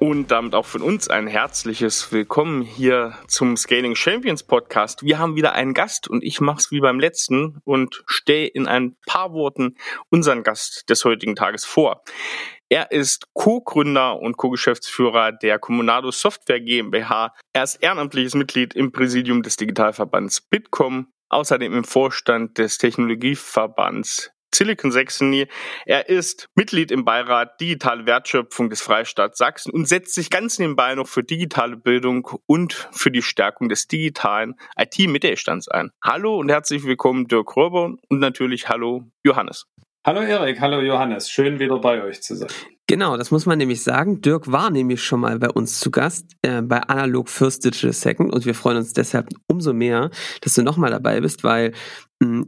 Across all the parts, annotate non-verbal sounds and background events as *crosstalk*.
Und damit auch von uns ein herzliches Willkommen hier zum Scaling Champions Podcast. Wir haben wieder einen Gast und ich mache es wie beim letzten und stelle in ein paar Worten unseren Gast des heutigen Tages vor. Er ist Co-Gründer und Co-Geschäftsführer der Comunado Software GmbH. Er ist ehrenamtliches Mitglied im Präsidium des Digitalverbands Bitkom, außerdem im Vorstand des Technologieverbands Silicon Saxony. Er ist Mitglied im Beirat Digitale Wertschöpfung des Freistaats Sachsen und setzt sich ganz nebenbei noch für digitale Bildung und für die Stärkung des digitalen IT-Mittelstands ein. Hallo und herzlich willkommen Dirk Röber und natürlich hallo Johannes. Hallo Erik, hallo Johannes, schön wieder bei euch zu sein. Genau, das muss man nämlich sagen. Dirk war nämlich schon mal bei uns zu Gast äh, bei Analog First Digital Second und wir freuen uns deshalb umso mehr, dass du nochmal dabei bist, weil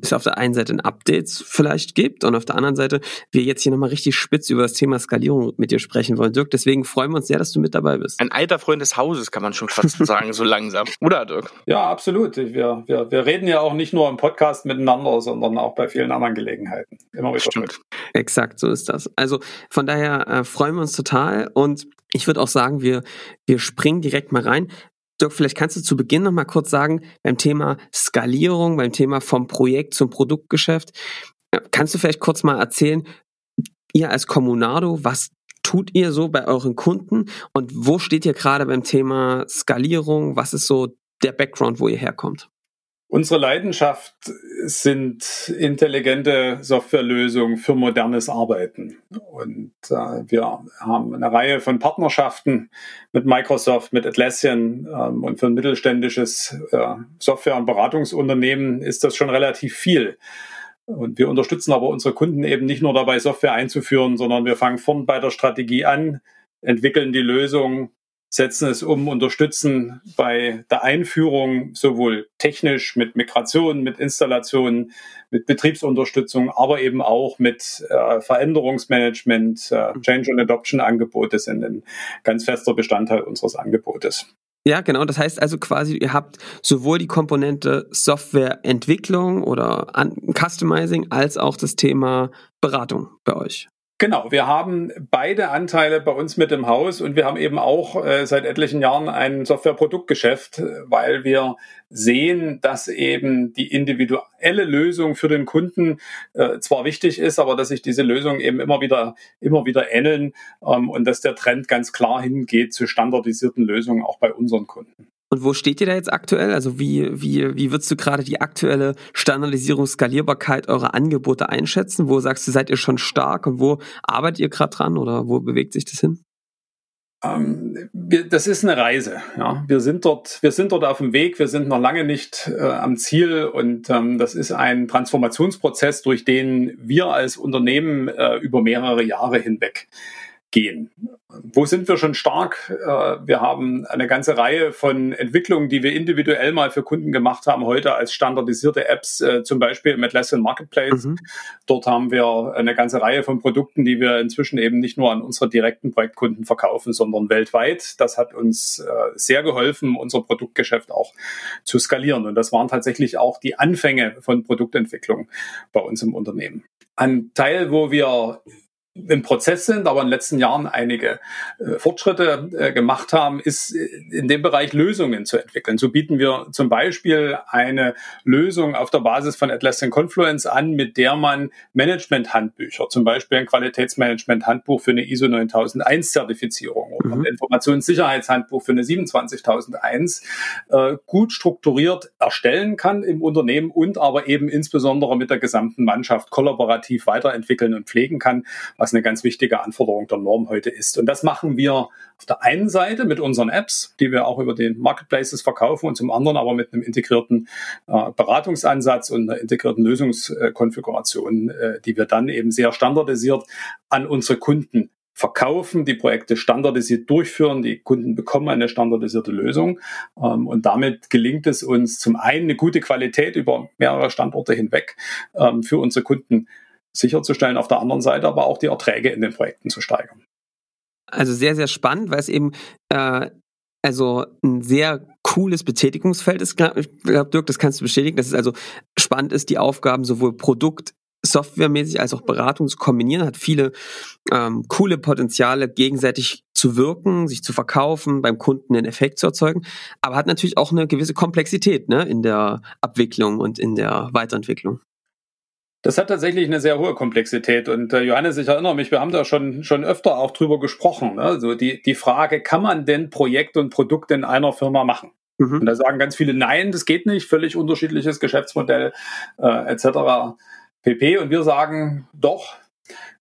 es auf der einen Seite ein Updates vielleicht gibt und auf der anderen Seite wir jetzt hier nochmal richtig spitz über das Thema Skalierung mit dir sprechen wollen. Dirk, deswegen freuen wir uns sehr, dass du mit dabei bist. Ein alter Freund des Hauses, kann man schon fast *laughs* sagen, so langsam. Oder, Dirk? Ja, absolut. Wir, wir, wir reden ja auch nicht nur im Podcast miteinander, sondern auch bei vielen anderen Gelegenheiten. Immer wieder Stimmt. Mit. Exakt, so ist das. Also von daher äh, freuen wir uns total und ich würde auch sagen, wir, wir springen direkt mal rein. Dirk, vielleicht kannst du zu Beginn noch mal kurz sagen, beim Thema Skalierung, beim Thema vom Projekt zum Produktgeschäft, kannst du vielleicht kurz mal erzählen, ihr als Kommunado, was tut ihr so bei euren Kunden und wo steht ihr gerade beim Thema Skalierung? Was ist so der Background, wo ihr herkommt? Unsere Leidenschaft sind intelligente Softwarelösungen für modernes Arbeiten. Und äh, wir haben eine Reihe von Partnerschaften mit Microsoft, mit Atlassian ähm, und für ein mittelständisches äh, Software- und Beratungsunternehmen ist das schon relativ viel. Und wir unterstützen aber unsere Kunden eben nicht nur dabei, Software einzuführen, sondern wir fangen vorn bei der Strategie an, entwickeln die Lösung, setzen es um, unterstützen bei der Einführung sowohl technisch mit Migration, mit Installationen, mit Betriebsunterstützung, aber eben auch mit äh, Veränderungsmanagement, äh, Change and Adoption Angebote sind ein ganz fester Bestandteil unseres Angebotes. Ja, genau. Das heißt also quasi, ihr habt sowohl die Komponente Softwareentwicklung oder Customizing als auch das Thema Beratung bei euch. Genau, wir haben beide Anteile bei uns mit im Haus und wir haben eben auch äh, seit etlichen Jahren ein Softwareproduktgeschäft, weil wir sehen, dass eben die individuelle Lösung für den Kunden äh, zwar wichtig ist, aber dass sich diese Lösungen eben immer wieder immer wieder ähneln ähm, und dass der Trend ganz klar hingeht zu standardisierten Lösungen auch bei unseren Kunden. Und wo steht ihr da jetzt aktuell? Also wie, wie, wie würdest du gerade die aktuelle Standardisierung, Skalierbarkeit eurer Angebote einschätzen? Wo sagst du, seid ihr schon stark und wo arbeitet ihr gerade dran oder wo bewegt sich das hin? Ähm, wir, das ist eine Reise. Ja. Wir sind dort, wir sind dort auf dem Weg. Wir sind noch lange nicht äh, am Ziel und ähm, das ist ein Transformationsprozess, durch den wir als Unternehmen äh, über mehrere Jahre hinweg gehen. Wo sind wir schon stark? Äh, wir haben eine ganze Reihe von Entwicklungen, die wir individuell mal für Kunden gemacht haben, heute als standardisierte Apps, äh, zum Beispiel im Atlassian Marketplace. Mhm. Dort haben wir eine ganze Reihe von Produkten, die wir inzwischen eben nicht nur an unsere direkten Projektkunden verkaufen, sondern weltweit. Das hat uns äh, sehr geholfen, unser Produktgeschäft auch zu skalieren. Und das waren tatsächlich auch die Anfänge von Produktentwicklung bei uns im Unternehmen. Ein Teil, wo wir im Prozess sind, aber in den letzten Jahren einige äh, Fortschritte äh, gemacht haben, ist äh, in dem Bereich Lösungen zu entwickeln. So bieten wir zum Beispiel eine Lösung auf der Basis von Atlassian Confluence an, mit der man Management-Handbücher, zum Beispiel ein Qualitätsmanagement-Handbuch für eine ISO 9001-Zertifizierung oder mhm. ein Informationssicherheitshandbuch für eine 27001 äh, gut strukturiert erstellen kann im Unternehmen und aber eben insbesondere mit der gesamten Mannschaft kollaborativ weiterentwickeln und pflegen kann was eine ganz wichtige Anforderung der Norm heute ist. Und das machen wir auf der einen Seite mit unseren Apps, die wir auch über den Marketplaces verkaufen und zum anderen aber mit einem integrierten äh, Beratungsansatz und einer integrierten Lösungskonfiguration, äh, die wir dann eben sehr standardisiert an unsere Kunden verkaufen, die Projekte standardisiert durchführen, die Kunden bekommen eine standardisierte Lösung ähm, und damit gelingt es uns zum einen eine gute Qualität über mehrere Standorte hinweg ähm, für unsere Kunden sicherzustellen, auf der anderen Seite aber auch die Erträge in den Projekten zu steigern. Also sehr, sehr spannend, weil es eben äh, also ein sehr cooles Betätigungsfeld ist, glaube glaub, Dirk, das kannst du bestätigen, dass es also spannend ist, die Aufgaben sowohl Produkt softwaremäßig als auch Beratung zu kombinieren, hat viele ähm, coole Potenziale, gegenseitig zu wirken, sich zu verkaufen, beim Kunden einen Effekt zu erzeugen, aber hat natürlich auch eine gewisse Komplexität ne, in der Abwicklung und in der Weiterentwicklung. Das hat tatsächlich eine sehr hohe Komplexität. Und äh, Johannes, ich erinnere mich, wir haben da schon, schon öfter auch drüber gesprochen. Ne? Also die, die Frage, kann man denn Projekt und Produkt in einer Firma machen? Mhm. Und da sagen ganz viele, nein, das geht nicht, völlig unterschiedliches Geschäftsmodell äh, etc. pp. Und wir sagen, doch,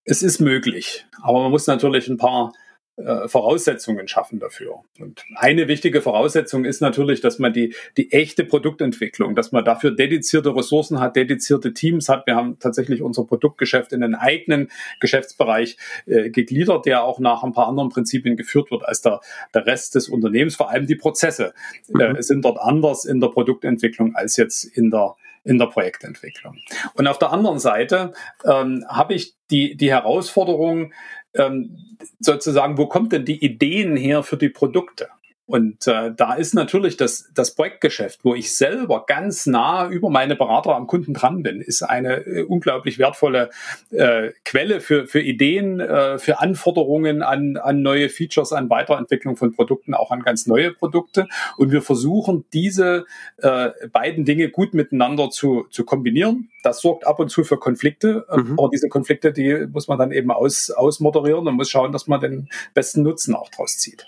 es ist möglich. Aber man muss natürlich ein paar äh, Voraussetzungen schaffen dafür. Und eine wichtige Voraussetzung ist natürlich, dass man die, die echte Produktentwicklung, dass man dafür dedizierte Ressourcen hat, dedizierte Teams hat. Wir haben tatsächlich unser Produktgeschäft in einen eigenen Geschäftsbereich äh, gegliedert, der auch nach ein paar anderen Prinzipien geführt wird als der, der Rest des Unternehmens. Vor allem die Prozesse äh, mhm. sind dort anders in der Produktentwicklung als jetzt in der in der Projektentwicklung. Und auf der anderen Seite ähm, habe ich die, die Herausforderung, ähm, sozusagen, wo kommt denn die Ideen her für die Produkte? Und äh, da ist natürlich das, das Projektgeschäft, wo ich selber ganz nah über meine Berater am Kunden dran bin, ist eine äh, unglaublich wertvolle äh, Quelle für, für Ideen, äh, für Anforderungen an, an neue Features, an Weiterentwicklung von Produkten, auch an ganz neue Produkte. Und wir versuchen, diese äh, beiden Dinge gut miteinander zu, zu kombinieren. Das sorgt ab und zu für Konflikte, mhm. aber diese Konflikte, die muss man dann eben aus, ausmoderieren und muss schauen, dass man den besten Nutzen auch draus zieht.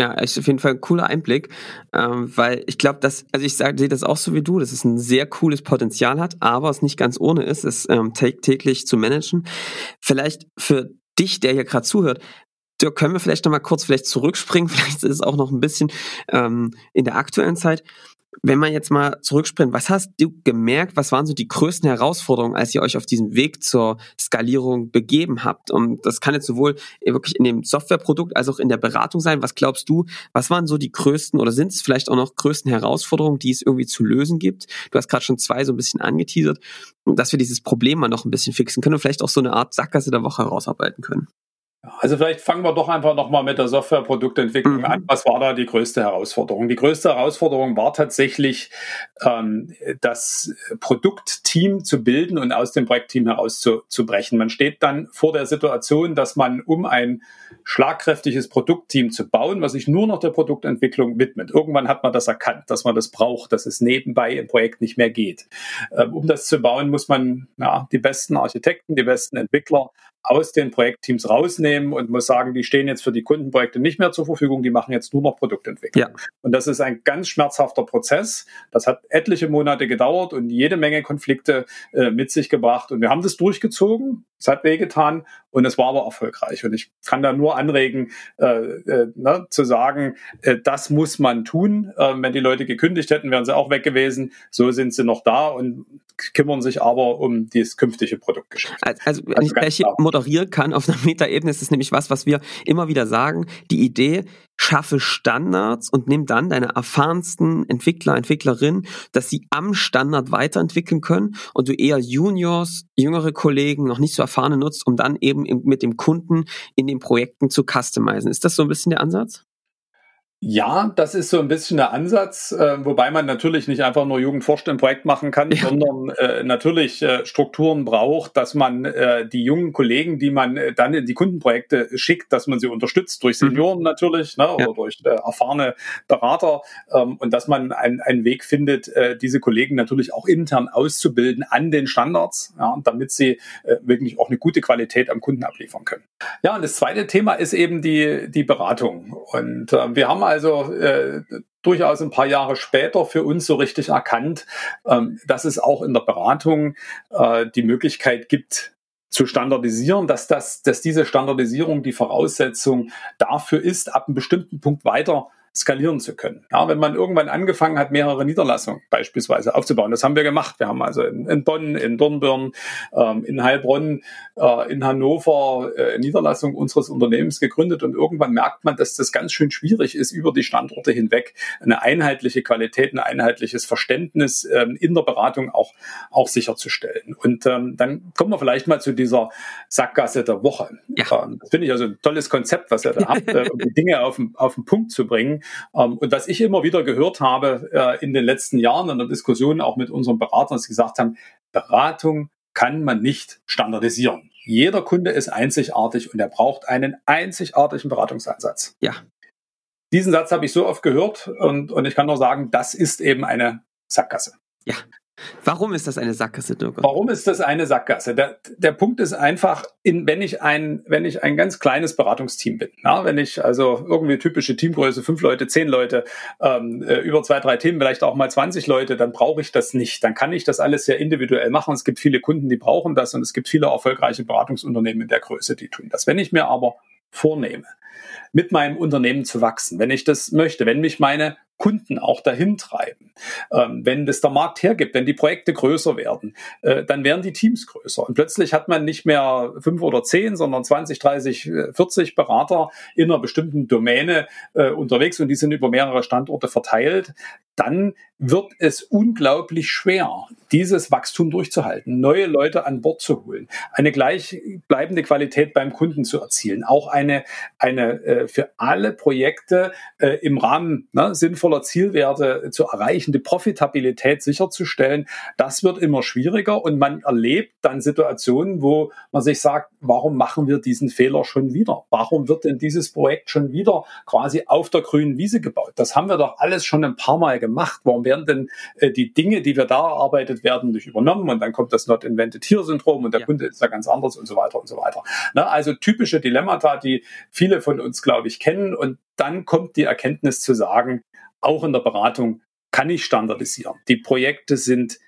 Ja, ist auf jeden Fall ein cooler Einblick, ähm, weil ich glaube, dass, also ich sehe das auch so wie du, dass es ein sehr cooles Potenzial hat, aber es nicht ganz ohne ist, es ähm, täglich zu managen. Vielleicht für dich, der hier gerade zuhört, Dirk, können wir vielleicht noch mal kurz vielleicht zurückspringen, *laughs* vielleicht ist es auch noch ein bisschen ähm, in der aktuellen Zeit. Wenn man jetzt mal zurückspringt, was hast du gemerkt, was waren so die größten Herausforderungen, als ihr euch auf diesem Weg zur Skalierung begeben habt? Und das kann jetzt sowohl wirklich in dem Softwareprodukt als auch in der Beratung sein. Was glaubst du, was waren so die größten oder sind es vielleicht auch noch größten Herausforderungen, die es irgendwie zu lösen gibt? Du hast gerade schon zwei so ein bisschen angeteasert, dass wir dieses Problem mal noch ein bisschen fixen können und vielleicht auch so eine Art Sackgasse der Woche herausarbeiten können. Also vielleicht fangen wir doch einfach nochmal mit der Softwareproduktentwicklung mhm. an. Was war da die größte Herausforderung? Die größte Herausforderung war tatsächlich, ähm, das Produktteam zu bilden und aus dem Projektteam herauszubrechen. Man steht dann vor der Situation, dass man, um ein schlagkräftiges Produktteam zu bauen, was sich nur noch der Produktentwicklung widmet. Irgendwann hat man das erkannt, dass man das braucht, dass es nebenbei im Projekt nicht mehr geht. Ähm, um das zu bauen, muss man ja, die besten Architekten, die besten Entwickler aus den Projektteams rausnehmen und muss sagen, die stehen jetzt für die Kundenprojekte nicht mehr zur Verfügung, die machen jetzt nur noch Produktentwicklung. Ja. Und das ist ein ganz schmerzhafter Prozess. Das hat etliche Monate gedauert und jede Menge Konflikte äh, mit sich gebracht. Und wir haben das durchgezogen. Es hat wehgetan und es war aber erfolgreich. Und ich kann da nur anregen, äh, äh, ne, zu sagen, äh, das muss man tun. Äh, wenn die Leute gekündigt hätten, wären sie auch weg gewesen. So sind sie noch da und kümmern sich aber um das künftige Produktgeschäft. Also, wenn also ich gleich moderieren kann auf einer *laughs* Metaebene, ist es nämlich was, was wir immer wieder sagen. Die Idee, schaffe Standards und nimm dann deine erfahrensten Entwickler, Entwicklerinnen, dass sie am Standard weiterentwickeln können und du eher Juniors, jüngere Kollegen, noch nicht so erfahrene nutzt, um dann eben mit dem Kunden in den Projekten zu customizen. Ist das so ein bisschen der Ansatz? Ja, das ist so ein bisschen der Ansatz, äh, wobei man natürlich nicht einfach nur Jugend forscht im Projekt machen kann, ja. sondern äh, natürlich äh, Strukturen braucht, dass man äh, die jungen Kollegen, die man äh, dann in die Kundenprojekte schickt, dass man sie unterstützt durch mhm. Senioren mhm. natürlich ne, ja. oder durch äh, erfahrene Berater ähm, und dass man ein, einen Weg findet, diese Kollegen natürlich auch intern auszubilden an den Standards, ja, damit sie wirklich auch eine gute Qualität am Kunden abliefern können. Ja, und das zweite Thema ist eben die, die Beratung. Und wir haben also äh, durchaus ein paar Jahre später für uns so richtig erkannt, ähm, dass es auch in der Beratung äh, die Möglichkeit gibt, zu standardisieren, dass das, dass diese Standardisierung die Voraussetzung dafür ist, ab einem bestimmten Punkt weiter skalieren zu können. Ja, wenn man irgendwann angefangen hat, mehrere Niederlassungen beispielsweise aufzubauen, das haben wir gemacht. Wir haben also in, in Bonn, in Dornbirn, ähm, in Heilbronn, äh, in Hannover äh, Niederlassung unseres Unternehmens gegründet und irgendwann merkt man, dass das ganz schön schwierig ist, über die Standorte hinweg eine einheitliche Qualität, ein einheitliches Verständnis ähm, in der Beratung auch, auch sicherzustellen. Und ähm, dann kommen wir vielleicht mal zu dieser Sackgasse der Woche. Ja. Ähm, das finde ich also ein tolles Konzept, was ihr da habt, *laughs* äh, um die Dinge auf den, auf den Punkt zu bringen. Ähm, und was ich immer wieder gehört habe äh, in den letzten Jahren in der Diskussion auch mit unseren Beratern, dass sie gesagt haben, Beratung kann man nicht standardisieren. Jeder Kunde ist einzigartig und er braucht einen einzigartigen Beratungsansatz. Ja. Diesen Satz habe ich so oft gehört und, und ich kann nur sagen, das ist eben eine Sackgasse. Ja, Warum ist das eine Sackgasse, Dirk? Warum ist das eine Sackgasse? Der, der Punkt ist einfach, in, wenn ich ein, wenn ich ein ganz kleines Beratungsteam bin, na, wenn ich also irgendwie typische Teamgröße, fünf Leute, zehn Leute, ähm, äh, über zwei, drei Themen, vielleicht auch mal 20 Leute, dann brauche ich das nicht. Dann kann ich das alles sehr individuell machen. Es gibt viele Kunden, die brauchen das und es gibt viele erfolgreiche Beratungsunternehmen in der Größe, die tun das. Wenn ich mir aber vornehme, mit meinem Unternehmen zu wachsen, wenn ich das möchte, wenn mich meine Kunden auch dahin treiben. Ähm, wenn das der Markt hergibt, wenn die Projekte größer werden, äh, dann werden die Teams größer. Und plötzlich hat man nicht mehr fünf oder zehn, sondern 20, 30, 40 Berater in einer bestimmten Domäne äh, unterwegs und die sind über mehrere Standorte verteilt. Dann wird es unglaublich schwer, dieses Wachstum durchzuhalten, neue Leute an Bord zu holen, eine gleichbleibende Qualität beim Kunden zu erzielen, auch eine, eine äh, für alle Projekte äh, im Rahmen ne, sinnvoll sinnvoller Zielwerte zu erreichen, die Profitabilität sicherzustellen, das wird immer schwieriger und man erlebt dann Situationen, wo man sich sagt, warum machen wir diesen Fehler schon wieder? Warum wird denn dieses Projekt schon wieder quasi auf der grünen Wiese gebaut? Das haben wir doch alles schon ein paar Mal gemacht. Warum werden denn äh, die Dinge, die wir da erarbeitet werden, nicht übernommen? Und dann kommt das Not Invented Here Syndrom und der ja. Kunde ist da ganz anders und so weiter und so weiter. Na, also typische Dilemmata, die viele von uns, glaube ich, kennen. Und dann kommt die Erkenntnis zu sagen, auch in der Beratung kann ich standardisieren. Die Projekte sind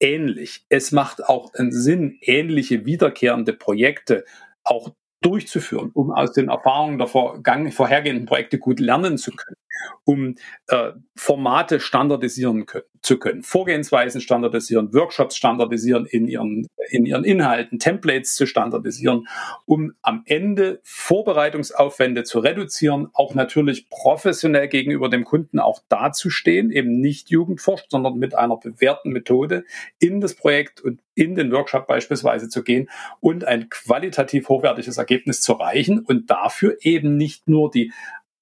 ähnlich. Es macht auch einen Sinn, ähnliche wiederkehrende Projekte auch durchzuführen, um aus den Erfahrungen der vorhergehenden Projekte gut lernen zu können um äh, Formate standardisieren können, zu können, Vorgehensweisen standardisieren, Workshops standardisieren in ihren, in ihren Inhalten, Templates zu standardisieren, um am Ende Vorbereitungsaufwände zu reduzieren, auch natürlich professionell gegenüber dem Kunden auch dazustehen, eben nicht jugendforscht, sondern mit einer bewährten Methode in das Projekt und in den Workshop beispielsweise zu gehen und ein qualitativ hochwertiges Ergebnis zu erreichen und dafür eben nicht nur die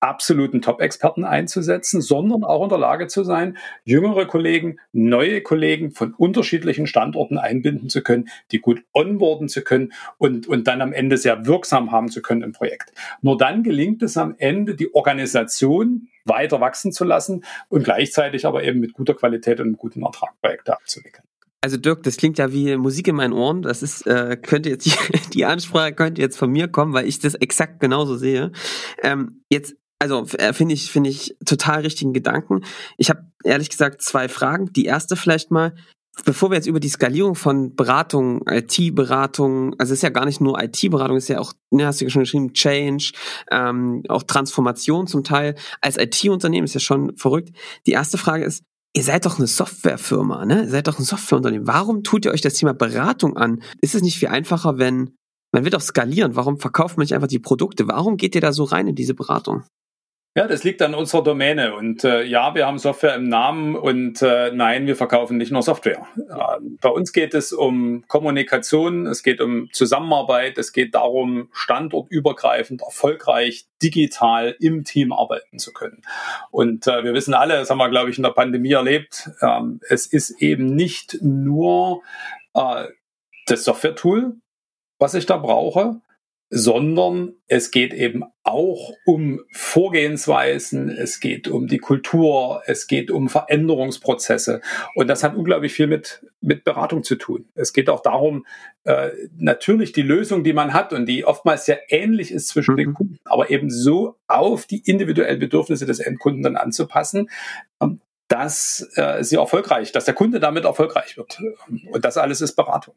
absoluten Top-Experten einzusetzen, sondern auch in der Lage zu sein, jüngere Kollegen, neue Kollegen von unterschiedlichen Standorten einbinden zu können, die gut onboarden zu können und, und dann am Ende sehr wirksam haben zu können im Projekt. Nur dann gelingt es am Ende, die Organisation weiter wachsen zu lassen und gleichzeitig aber eben mit guter Qualität und guten Ertrag Projekte abzuwickeln. Also Dirk, das klingt ja wie Musik in meinen Ohren. Das ist, äh, könnte jetzt die, *laughs* die Ansprache könnte jetzt von mir kommen, weil ich das exakt genauso sehe. Ähm, jetzt also äh, finde ich, finde ich total richtigen Gedanken. Ich habe ehrlich gesagt zwei Fragen. Die erste vielleicht mal, bevor wir jetzt über die Skalierung von Beratung, IT-Beratung, also es ist ja gar nicht nur IT-Beratung, es ist ja auch, ne, hast du ja schon geschrieben, Change, ähm, auch Transformation zum Teil. Als IT-Unternehmen ist ja schon verrückt. Die erste Frage ist, ihr seid doch eine Softwarefirma, ne? Ihr seid doch ein Softwareunternehmen. Warum tut ihr euch das Thema Beratung an? Ist es nicht viel einfacher, wenn man wird doch skalieren. Warum verkauft man nicht einfach die Produkte? Warum geht ihr da so rein in diese Beratung? Ja, das liegt an unserer Domäne. Und äh, ja, wir haben Software im Namen und äh, nein, wir verkaufen nicht nur Software. Äh, bei uns geht es um Kommunikation, es geht um Zusammenarbeit, es geht darum, standortübergreifend, erfolgreich, digital im Team arbeiten zu können. Und äh, wir wissen alle, das haben wir, glaube ich, in der Pandemie erlebt, ähm, es ist eben nicht nur äh, das Software-Tool, was ich da brauche, sondern es geht eben auch um Vorgehensweisen, es geht um die Kultur, es geht um Veränderungsprozesse und das hat unglaublich viel mit, mit Beratung zu tun. Es geht auch darum, äh, natürlich die Lösung, die man hat und die oftmals sehr ähnlich ist zwischen mhm. den Kunden, aber eben so auf die individuellen Bedürfnisse des Endkunden dann anzupassen, ähm, dass äh, sie erfolgreich, dass der Kunde damit erfolgreich wird. Und das alles ist Beratung.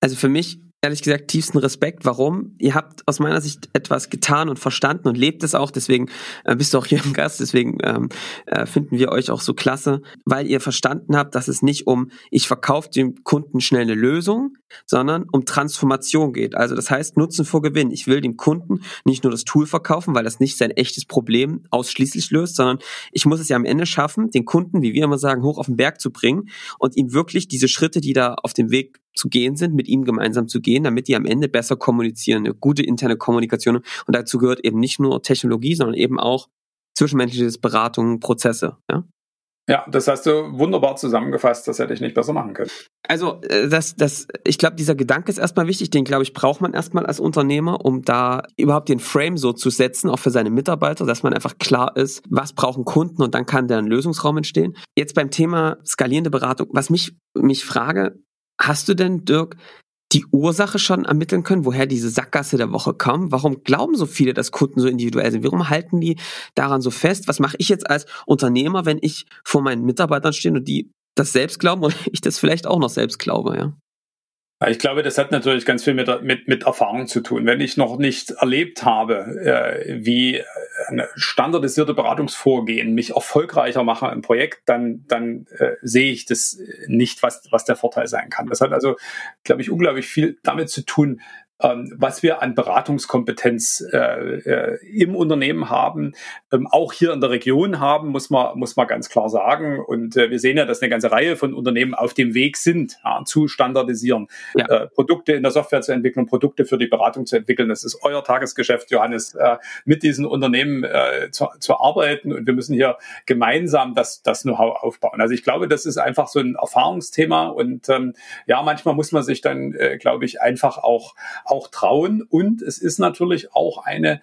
Also für mich ehrlich gesagt tiefsten Respekt. Warum? Ihr habt aus meiner Sicht etwas getan und verstanden und lebt es auch. Deswegen äh, bist du auch hier im Gast. Deswegen ähm, äh, finden wir euch auch so klasse, weil ihr verstanden habt, dass es nicht um ich verkaufe dem Kunden schnell eine Lösung, sondern um Transformation geht. Also das heißt Nutzen vor Gewinn. Ich will dem Kunden nicht nur das Tool verkaufen, weil das nicht sein echtes Problem ausschließlich löst, sondern ich muss es ja am Ende schaffen, den Kunden, wie wir immer sagen, hoch auf den Berg zu bringen und ihm wirklich diese Schritte, die da auf dem Weg zu gehen sind, mit ihm gemeinsam zu gehen, damit die am Ende besser kommunizieren, eine gute interne Kommunikation. Und dazu gehört eben nicht nur Technologie, sondern eben auch zwischenmenschliches Beratung, Prozesse. Ja? Ja, das hast du wunderbar zusammengefasst, das hätte ich nicht besser machen können. Also, äh, das, das, ich glaube, dieser Gedanke ist erstmal wichtig, den, glaube ich, braucht man erstmal als Unternehmer, um da überhaupt den Frame so zu setzen, auch für seine Mitarbeiter, dass man einfach klar ist, was brauchen Kunden und dann kann der ein Lösungsraum entstehen. Jetzt beim Thema skalierende Beratung, was mich, mich frage, Hast du denn, Dirk, die Ursache schon ermitteln können, woher diese Sackgasse der Woche kam? Warum glauben so viele, dass Kunden so individuell sind? Warum halten die daran so fest? Was mache ich jetzt als Unternehmer, wenn ich vor meinen Mitarbeitern stehe und die das selbst glauben und *laughs* ich das vielleicht auch noch selbst glaube, ja? Ich glaube, das hat natürlich ganz viel mit, mit, mit Erfahrung zu tun. Wenn ich noch nicht erlebt habe, äh, wie standardisierte Beratungsvorgehen mich erfolgreicher mache im Projekt, dann, dann äh, sehe ich das nicht, was, was der Vorteil sein kann. Das hat also, glaube ich, unglaublich viel damit zu tun, was wir an Beratungskompetenz äh, äh, im Unternehmen haben, ähm, auch hier in der Region haben, muss man, muss man ganz klar sagen. Und äh, wir sehen ja, dass eine ganze Reihe von Unternehmen auf dem Weg sind, ja, zu standardisieren, ja. äh, Produkte in der Software zu entwickeln, Produkte für die Beratung zu entwickeln. Das ist euer Tagesgeschäft, Johannes, äh, mit diesen Unternehmen äh, zu, zu arbeiten. Und wir müssen hier gemeinsam das, das Know-how aufbauen. Also ich glaube, das ist einfach so ein Erfahrungsthema. Und ähm, ja, manchmal muss man sich dann, glaube ich, einfach auch auch trauen. Und es ist natürlich auch eine,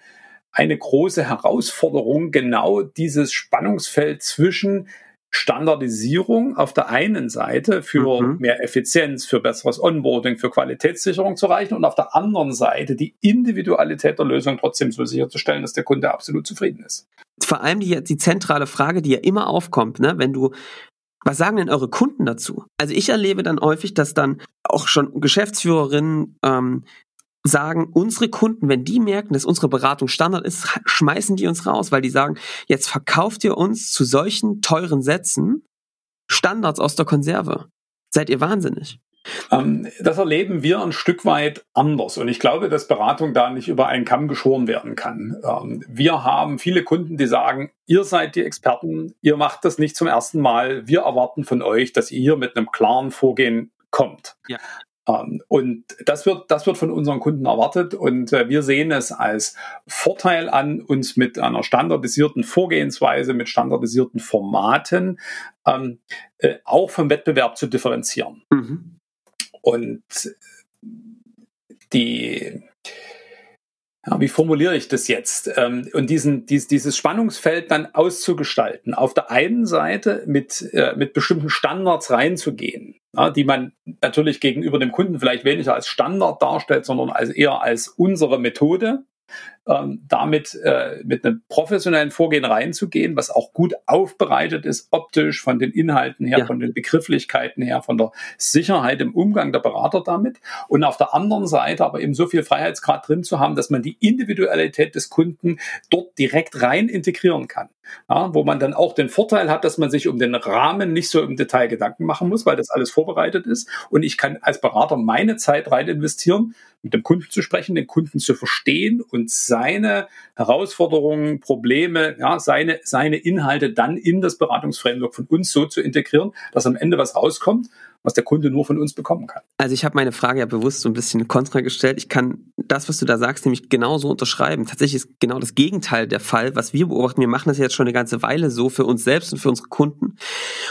eine große Herausforderung, genau dieses Spannungsfeld zwischen Standardisierung auf der einen Seite für mhm. mehr Effizienz, für besseres Onboarding, für Qualitätssicherung zu erreichen und auf der anderen Seite die Individualität der Lösung trotzdem so sicherzustellen, dass der Kunde absolut zufrieden ist. Vor allem die, die zentrale Frage, die ja immer aufkommt, ne, wenn du was sagen denn eure Kunden dazu? Also ich erlebe dann häufig, dass dann auch schon Geschäftsführerinnen ähm, sagen unsere Kunden, wenn die merken, dass unsere Beratung Standard ist, schmeißen die uns raus, weil die sagen, jetzt verkauft ihr uns zu solchen teuren Sätzen Standards aus der Konserve. Seid ihr wahnsinnig? Ähm, das erleben wir ein Stück weit anders. Und ich glaube, dass Beratung da nicht über einen Kamm geschoren werden kann. Ähm, wir haben viele Kunden, die sagen, ihr seid die Experten, ihr macht das nicht zum ersten Mal. Wir erwarten von euch, dass ihr hier mit einem klaren Vorgehen kommt. Ja. Ähm, und das wird, das wird von unseren Kunden erwartet und äh, wir sehen es als Vorteil an, uns mit einer standardisierten Vorgehensweise, mit standardisierten Formaten ähm, äh, auch vom Wettbewerb zu differenzieren. Mhm. Und die, ja, wie formuliere ich das jetzt? Ähm, und diesen, dies, dieses Spannungsfeld dann auszugestalten. Auf der einen Seite mit, äh, mit bestimmten Standards reinzugehen, die man natürlich gegenüber dem Kunden vielleicht weniger als Standard darstellt, sondern als eher als unsere Methode ähm, damit äh, mit einem professionellen Vorgehen reinzugehen, was auch gut aufbereitet ist, optisch, von den Inhalten her, ja. von den Begrifflichkeiten her, von der Sicherheit im Umgang der Berater damit. Und auf der anderen Seite aber eben so viel Freiheitsgrad drin zu haben, dass man die Individualität des Kunden dort direkt rein integrieren kann. Ja, wo man dann auch den Vorteil hat, dass man sich um den Rahmen nicht so im Detail Gedanken machen muss, weil das alles vorbereitet ist. Und ich kann als Berater meine Zeit rein investieren, mit dem Kunden zu sprechen, den Kunden zu verstehen und seine Herausforderungen, Probleme, ja, seine, seine Inhalte dann in das Beratungsframework von uns so zu integrieren, dass am Ende was rauskommt, was der Kunde nur von uns bekommen kann. Also ich habe meine Frage ja bewusst so ein bisschen kontra gestellt. Ich kann das, was du da sagst, nämlich genauso unterschreiben. Tatsächlich ist genau das Gegenteil der Fall, was wir beobachten. Wir machen das jetzt schon eine ganze Weile so für uns selbst und für unsere Kunden.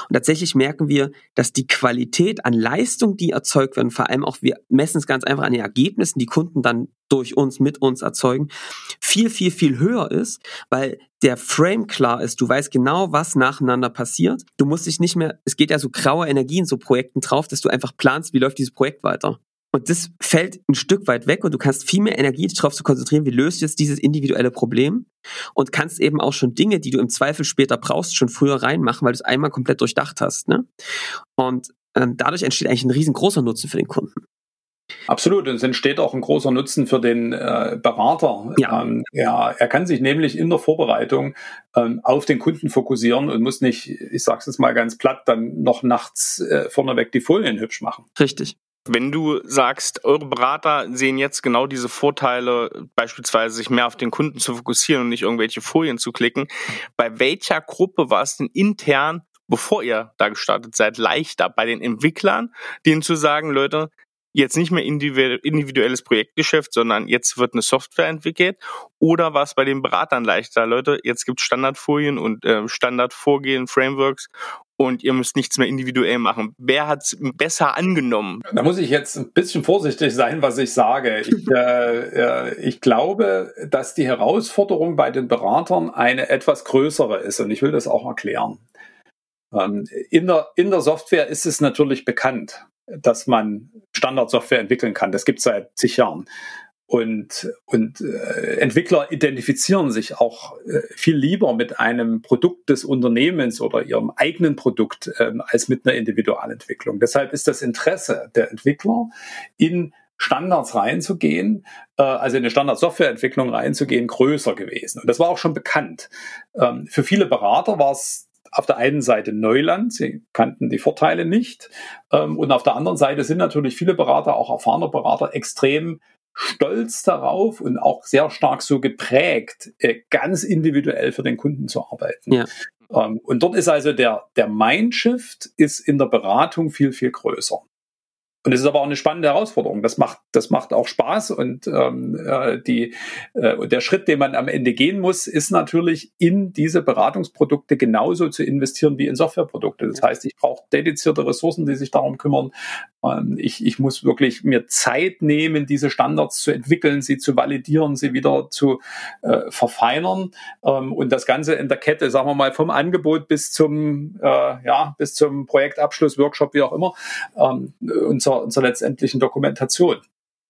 Und tatsächlich merken wir, dass die Qualität an Leistung, die erzeugt werden, vor allem auch wir messen es ganz einfach an den Ergebnissen, die Kunden dann durch uns, mit uns erzeugen, viel, viel, viel höher ist, weil der Frame klar ist. Du weißt genau, was nacheinander passiert. Du musst dich nicht mehr, es geht ja so graue Energie in so Projekten drauf, dass du einfach planst, wie läuft dieses Projekt weiter. Und das fällt ein Stück weit weg und du kannst viel mehr Energie darauf zu konzentrieren, wie löst du jetzt dieses individuelle Problem und kannst eben auch schon Dinge, die du im Zweifel später brauchst, schon früher reinmachen, weil du es einmal komplett durchdacht hast. Ne? Und ähm, dadurch entsteht eigentlich ein riesengroßer Nutzen für den Kunden. Absolut, und es entsteht auch ein großer Nutzen für den äh, Berater. Ja. Ähm, er, er kann sich nämlich in der Vorbereitung ähm, auf den Kunden fokussieren und muss nicht, ich sage es jetzt mal ganz platt, dann noch nachts äh, vorneweg die Folien hübsch machen. Richtig. Wenn du sagst, eure Berater sehen jetzt genau diese Vorteile, beispielsweise sich mehr auf den Kunden zu fokussieren und nicht irgendwelche Folien zu klicken, bei welcher Gruppe war es denn intern, bevor ihr da gestartet seid, leichter bei den Entwicklern, denen zu sagen, Leute, jetzt nicht mehr individuelles Projektgeschäft, sondern jetzt wird eine Software entwickelt? Oder war es bei den Beratern leichter? Leute, jetzt gibt es Standardfolien und äh, Standardvorgehen, Frameworks und ihr müsst nichts mehr individuell machen. Wer hat es besser angenommen? Da muss ich jetzt ein bisschen vorsichtig sein, was ich sage. Ich, *laughs* äh, äh, ich glaube, dass die Herausforderung bei den Beratern eine etwas größere ist und ich will das auch erklären. Ähm, in, der, in der Software ist es natürlich bekannt, dass man Standardsoftware entwickeln kann. Das gibt es seit zig Jahren. Und, und äh, Entwickler identifizieren sich auch äh, viel lieber mit einem Produkt des Unternehmens oder ihrem eigenen Produkt äh, als mit einer Individualentwicklung. Deshalb ist das Interesse der Entwickler in Standards reinzugehen, äh, also in eine Standardsoftwareentwicklung reinzugehen, größer gewesen. Und das war auch schon bekannt. Ähm, für viele Berater war es auf der einen Seite Neuland, sie kannten die Vorteile nicht. Ähm, und auf der anderen Seite sind natürlich viele Berater, auch erfahrene Berater, extrem stolz darauf und auch sehr stark so geprägt, äh, ganz individuell für den Kunden zu arbeiten. Ja. Ähm, und dort ist also der, der Mindshift ist in der Beratung viel, viel größer. Und es ist aber auch eine spannende Herausforderung. Das macht, das macht auch Spaß und ähm, äh, die, äh, der Schritt, den man am Ende gehen muss, ist natürlich in diese Beratungsprodukte genauso zu investieren wie in Softwareprodukte. Das heißt, ich brauche dedizierte Ressourcen, die sich darum kümmern. Ähm, ich, ich muss wirklich mir Zeit nehmen, diese Standards zu entwickeln, sie zu validieren, sie wieder zu äh, verfeinern ähm, und das Ganze in der Kette, sagen wir mal, vom Angebot bis zum, äh, ja, bis zum Projektabschluss, Workshop, wie auch immer, ähm, und zur unserer, letztendlichen Dokumentation.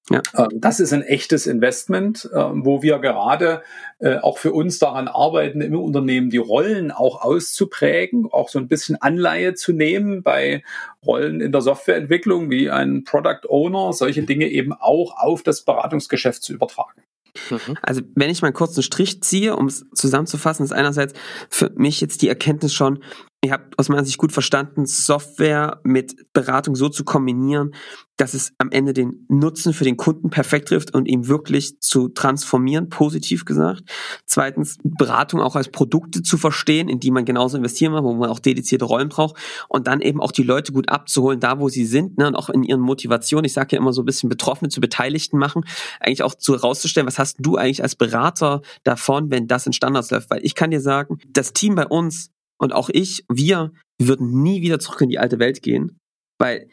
Ja. Ähm, das ist ein echtes Investment, ähm, wo wir gerade äh, auch für uns daran arbeiten, im Unternehmen die Rollen auch auszuprägen, auch so ein bisschen Anleihe zu nehmen bei Rollen in der Softwareentwicklung wie ein Product Owner, solche Dinge eben auch auf das Beratungsgeschäft zu übertragen. Mhm. Also wenn ich mal kurz einen Strich ziehe, um es zusammenzufassen, ist einerseits für mich jetzt die Erkenntnis schon, ihr habt aus meiner Sicht gut verstanden, Software mit Beratung so zu kombinieren, dass es am Ende den Nutzen für den Kunden perfekt trifft und ihn wirklich zu transformieren, positiv gesagt. Zweitens, Beratung auch als Produkte zu verstehen, in die man genauso investieren muss, wo man auch dedizierte Rollen braucht und dann eben auch die Leute gut abzuholen, da wo sie sind, ne, und auch in ihren Motivationen. Ich sage ja immer so ein bisschen Betroffene zu Beteiligten machen, eigentlich auch zu rauszustellen, was hast du eigentlich als Berater davon, wenn das in Standards läuft? Weil ich kann dir sagen, das Team bei uns und auch ich, wir, würden nie wieder zurück in die alte Welt gehen, weil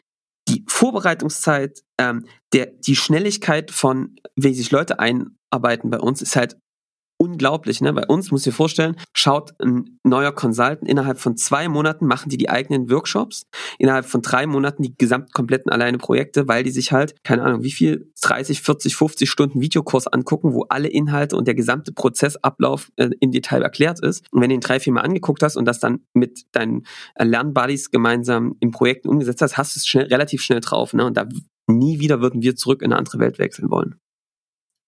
die Vorbereitungszeit, ähm, der, die Schnelligkeit von, wie sich Leute einarbeiten bei uns, ist halt unglaublich. Ne? Bei uns, muss ich dir vorstellen, schaut ein neuer Consultant innerhalb von zwei Monaten machen die die eigenen Workshops, innerhalb von drei Monaten die gesamt kompletten alleine Projekte, weil die sich halt, keine Ahnung, wie viel, 30, 40, 50 Stunden Videokurs angucken, wo alle Inhalte und der gesamte Prozessablauf äh, im Detail erklärt ist. Und wenn du ihn drei, vier Mal angeguckt hast und das dann mit deinen äh, Lernbuddies gemeinsam in Projekten umgesetzt hast, hast du es schnell, relativ schnell drauf. Ne? Und da nie wieder würden wir zurück in eine andere Welt wechseln wollen.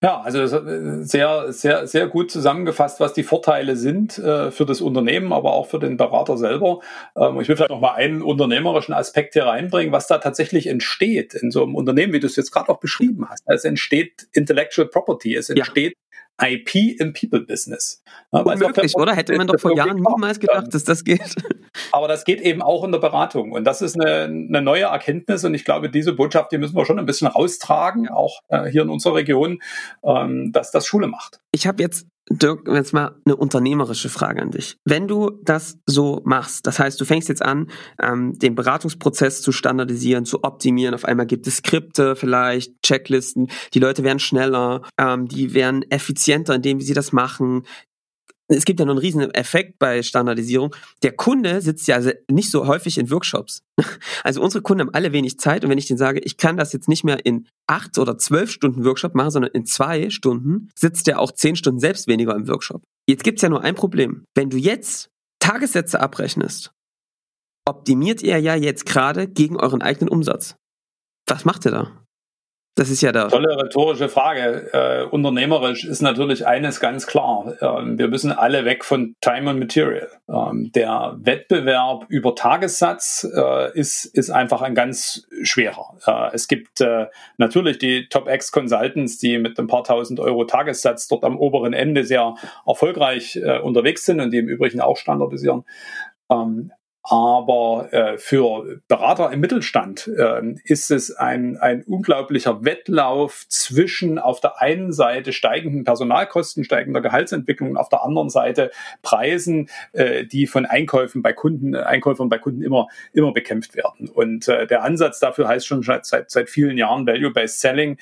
Ja, also äh, sehr, sehr, sehr gut zusammengefasst, was die Vorteile sind äh, für das Unternehmen, aber auch für den Berater selber. Ähm, ich will vielleicht noch mal einen unternehmerischen Aspekt hier reinbringen, was da tatsächlich entsteht in so einem Unternehmen, wie du es jetzt gerade auch beschrieben hast. Es entsteht Intellectual Property, es entsteht. IP im People-Business. Unmöglich, oder? Hätte man doch vor *laughs* Jahren niemals gedacht, dass das geht. *laughs* Aber das geht eben auch in der Beratung. Und das ist eine, eine neue Erkenntnis. Und ich glaube, diese Botschaft, die müssen wir schon ein bisschen raustragen, auch äh, hier in unserer Region, ähm, dass das Schule macht. Ich habe jetzt Dirk, jetzt mal eine unternehmerische Frage an dich. Wenn du das so machst, das heißt, du fängst jetzt an, ähm, den Beratungsprozess zu standardisieren, zu optimieren, auf einmal gibt es Skripte vielleicht, Checklisten, die Leute werden schneller, ähm, die werden effizienter, indem sie das machen, es gibt ja noch einen riesen Effekt bei Standardisierung. Der Kunde sitzt ja nicht so häufig in Workshops. *laughs* Also unsere Kunden haben alle wenig Zeit und wenn ich denen sage, ich kann das jetzt nicht mehr in acht oder zwölf Stunden Workshop machen, sondern in zwei Stunden, sitzt der auch zehn Stunden selbst weniger im Workshop. Jetzt gibt's ja nur ein Problem. Wenn du jetzt Tagessätze abrechnest, optimiert ihr ja jetzt gerade gegen euren eigenen Umsatz. Was macht ihr da? Das ist ja da. Tolle rhetorische Frage. Äh, unternehmerisch ist natürlich eines ganz klar. Ähm, wir müssen alle weg von Time and Material. Ähm, der Wettbewerb über Tagessatz äh, ist, ist einfach ein ganz schwerer. Äh, es gibt äh, natürlich die Top-X Consultants, die mit ein paar tausend Euro Tagessatz dort am oberen Ende sehr erfolgreich äh, unterwegs sind und die im Übrigen auch standardisieren. Ähm, aber äh, für Berater im Mittelstand äh, ist es ein, ein unglaublicher Wettlauf zwischen auf der einen Seite steigenden Personalkosten, steigender Gehaltsentwicklung und auf der anderen Seite Preisen, äh, die von Einkäufen bei Kunden, Einkäufern bei Kunden immer, immer bekämpft werden. Und äh, der Ansatz dafür heißt schon seit, seit vielen Jahren Value-Based Selling,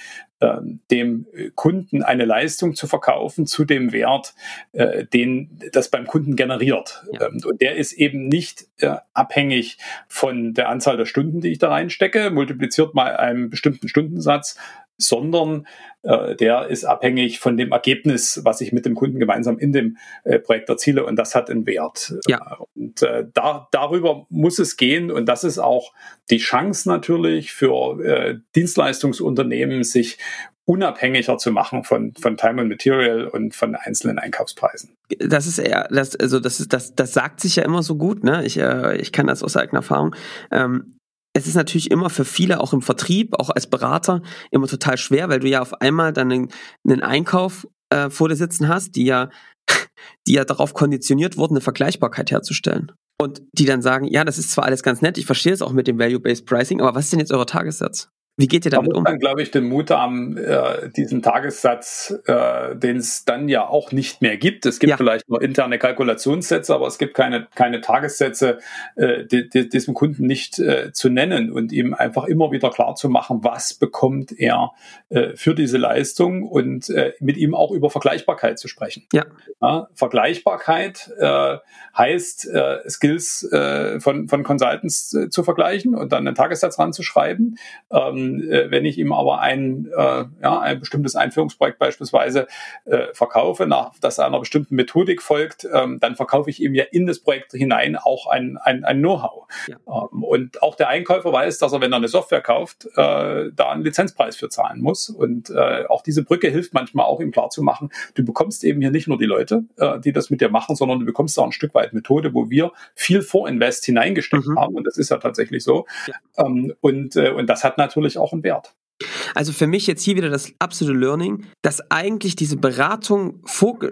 dem Kunden eine Leistung zu verkaufen zu dem Wert, äh, den das beim Kunden generiert. Ja. Ähm, und der ist eben nicht äh, abhängig von der Anzahl der Stunden, die ich da reinstecke, multipliziert mal einen bestimmten Stundensatz, sondern äh, der ist abhängig von dem Ergebnis, was ich mit dem Kunden gemeinsam in dem äh, Projekt erziele und das hat einen Wert. Ja. Und äh, da, darüber muss es gehen und das ist auch die Chance natürlich für äh, Dienstleistungsunternehmen, sich unabhängiger zu machen von, von Time and Material und von einzelnen Einkaufspreisen. Das ist eher, das, also das ist, das, das sagt sich ja immer so gut, ne? Ich, äh, ich kann das aus eigener Erfahrung. Ähm, es ist natürlich immer für viele, auch im Vertrieb, auch als Berater, immer total schwer, weil du ja auf einmal dann einen, einen Einkauf äh, vor dir sitzen hast, die ja, die ja darauf konditioniert wurden, eine Vergleichbarkeit herzustellen. Und die dann sagen, ja, das ist zwar alles ganz nett, ich verstehe es auch mit dem Value-Based Pricing, aber was ist denn jetzt euer Tagessatz? Wie geht ihr damit um? dann, glaube ich, den Mut haben, äh, diesen Tagessatz, äh, den es dann ja auch nicht mehr gibt. Es gibt ja. vielleicht nur interne Kalkulationssätze, aber es gibt keine, keine Tagessätze, äh, die, die, diesem Kunden nicht äh, zu nennen und ihm einfach immer wieder klar zu machen, was bekommt er äh, für diese Leistung und äh, mit ihm auch über Vergleichbarkeit zu sprechen. Ja. ja Vergleichbarkeit äh, heißt, äh, Skills äh, von, von Consultants äh, zu vergleichen und dann einen Tagessatz ranzuschreiben. Ähm, äh, wenn ich ihm aber ein, äh, ja, ein bestimmtes Einführungsprojekt beispielsweise äh, verkaufe, nach das einer bestimmten Methodik folgt, ähm, dann verkaufe ich ihm ja in das Projekt hinein auch ein, ein, ein Know-how. Ja. Ähm, und auch der Einkäufer weiß, dass er, wenn er eine Software kauft, äh, da einen Lizenzpreis für zahlen muss. Und äh, auch diese Brücke hilft manchmal auch, ihm klarzumachen, du bekommst eben hier nicht nur die Leute, äh, die das mit dir machen, sondern du bekommst auch ein Stück weit Methode, wo wir viel Vorinvest hineingesteckt mhm. haben. Und das ist ja tatsächlich so. Ja. Ähm, und, und das hat natürlich natürlich auch einen Wert. Also für mich jetzt hier wieder das absolute Learning, dass eigentlich diese Beratung,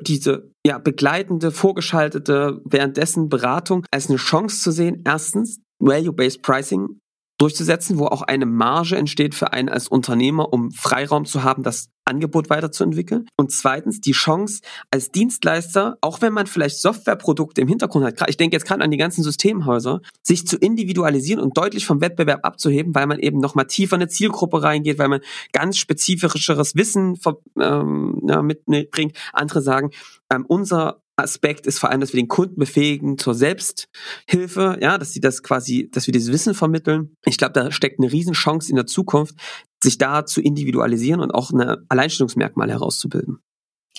diese ja, begleitende, vorgeschaltete, währenddessen Beratung als eine Chance zu sehen, erstens Value-Based Pricing durchzusetzen, wo auch eine Marge entsteht für einen als Unternehmer, um Freiraum zu haben, das Angebot weiterzuentwickeln. Und zweitens die Chance als Dienstleister, auch wenn man vielleicht Softwareprodukte im Hintergrund hat, ich denke jetzt gerade an die ganzen Systemhäuser, sich zu individualisieren und deutlich vom Wettbewerb abzuheben, weil man eben nochmal tiefer in eine Zielgruppe reingeht, weil man ganz spezifischeres Wissen ähm, ja, mitbringt. Andere sagen, ähm, unser Aspekt ist vor allem, dass wir den Kunden befähigen zur Selbsthilfe, ja, dass sie das quasi, dass wir dieses Wissen vermitteln. Ich glaube, da steckt eine Riesenchance in der Zukunft, sich da zu individualisieren und auch eine Alleinstellungsmerkmal herauszubilden.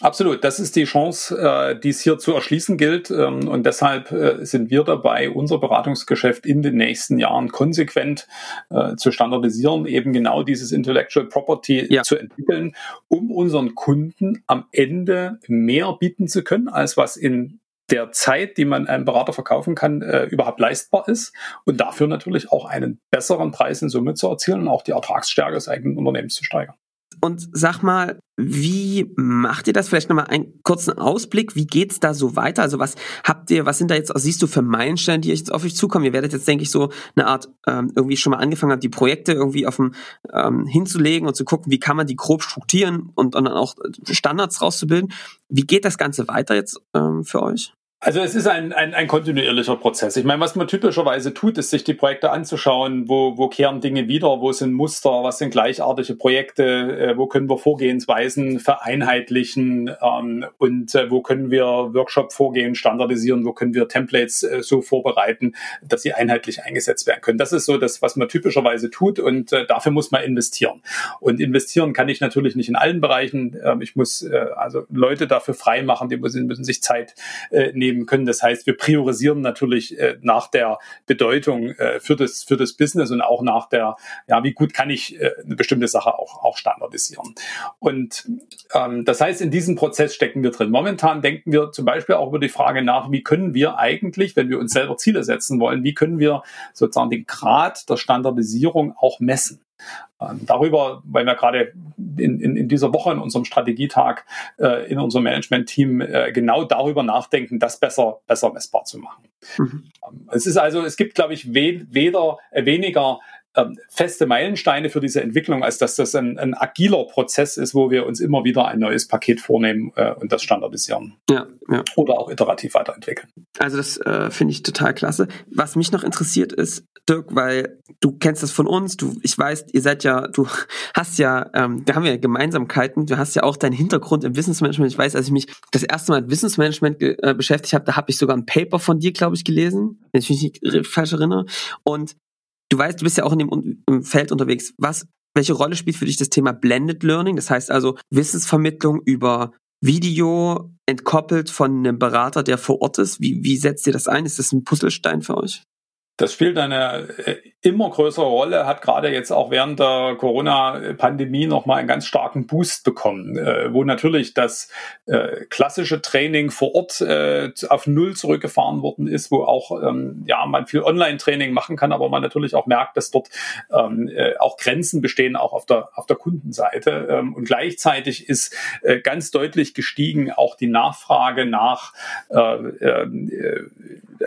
Absolut, das ist die Chance, äh, die es hier zu erschließen gilt. Ähm, und deshalb äh, sind wir dabei, unser Beratungsgeschäft in den nächsten Jahren konsequent äh, zu standardisieren, eben genau dieses Intellectual Property ja. zu entwickeln, um unseren Kunden am Ende mehr bieten zu können, als was in der Zeit, die man einem Berater verkaufen kann, äh, überhaupt leistbar ist und dafür natürlich auch einen besseren Preis in Summe zu erzielen und auch die Ertragsstärke des eigenen Unternehmens zu steigern. Und sag mal, wie macht ihr das? Vielleicht nochmal einen kurzen Ausblick. Wie geht's da so weiter? Also was habt ihr, was sind da jetzt, siehst du für Meilensteine, die jetzt auf euch zukommen? Ihr werdet jetzt, denke ich, so eine Art ähm, irgendwie schon mal angefangen haben, die Projekte irgendwie auf dem ähm, hinzulegen und zu gucken, wie kann man die grob strukturieren und, und dann auch Standards rauszubilden. Wie geht das Ganze weiter jetzt ähm, für euch? Also es ist ein, ein, ein kontinuierlicher Prozess. Ich meine, was man typischerweise tut, ist sich die Projekte anzuschauen, wo, wo kehren Dinge wieder, wo sind Muster, was sind gleichartige Projekte, äh, wo können wir Vorgehensweisen vereinheitlichen ähm, und äh, wo können wir Workshop-Vorgehen standardisieren, wo können wir Templates äh, so vorbereiten, dass sie einheitlich eingesetzt werden können. Das ist so das, was man typischerweise tut und äh, dafür muss man investieren. Und investieren kann ich natürlich nicht in allen Bereichen. Ähm, ich muss äh, also Leute dafür freimachen, die müssen, müssen sich Zeit äh, nehmen nehmen können. Das heißt, wir priorisieren natürlich äh, nach der Bedeutung äh, für das für das Business und auch nach der, ja, wie gut kann ich äh, eine bestimmte Sache auch auch standardisieren. Und ähm, das heißt, in diesem Prozess stecken wir drin. Momentan denken wir zum Beispiel auch über die Frage nach, wie können wir eigentlich, wenn wir uns selber Ziele setzen wollen, wie können wir sozusagen den Grad der Standardisierung auch messen. Ähm, darüber, weil wir gerade in, in, in, dieser Woche in unserem Strategietag äh, in unserem Management-Team äh, genau darüber nachdenken, das besser, besser messbar zu machen. Mhm. Ähm, es ist also, es gibt, glaube ich, we weder äh, weniger ähm, feste Meilensteine für diese Entwicklung, als dass das ein, ein, agiler Prozess ist, wo wir uns immer wieder ein neues Paket vornehmen äh, und das standardisieren. Ja, ja. Oder auch iterativ weiterentwickeln. Also das äh, finde ich total klasse. Was mich noch interessiert ist, Dirk, weil du kennst das von uns, du, ich weiß, ihr seid ja, du *laughs* hast ja, ähm, wir haben ja Gemeinsamkeiten, du hast ja auch deinen Hintergrund im Wissensmanagement. Ich weiß, als ich mich das erste Mal mit Wissensmanagement äh, beschäftigt habe, da habe ich sogar ein Paper von dir, glaube ich, gelesen, wenn ich mich nicht falsch erinnere. Und du weißt, du bist ja auch in dem im Feld unterwegs. Was, welche Rolle spielt für dich das Thema Blended Learning? Das heißt also Wissensvermittlung über Video entkoppelt von einem Berater, der vor Ort ist. Wie, wie setzt ihr das ein? Ist das ein Puzzlestein für euch? Das spielt eine äh, immer größere Rolle, hat gerade jetzt auch während der Corona-Pandemie nochmal einen ganz starken Boost bekommen, äh, wo natürlich das äh, klassische Training vor Ort auf Null zurückgefahren worden ist, wo auch ähm, ja man viel Online-Training machen kann, aber man natürlich auch merkt, dass dort ähm, auch Grenzen bestehen, auch auf der, auf der Kundenseite. Ähm, und gleichzeitig ist ganz deutlich gestiegen auch die Nachfrage nach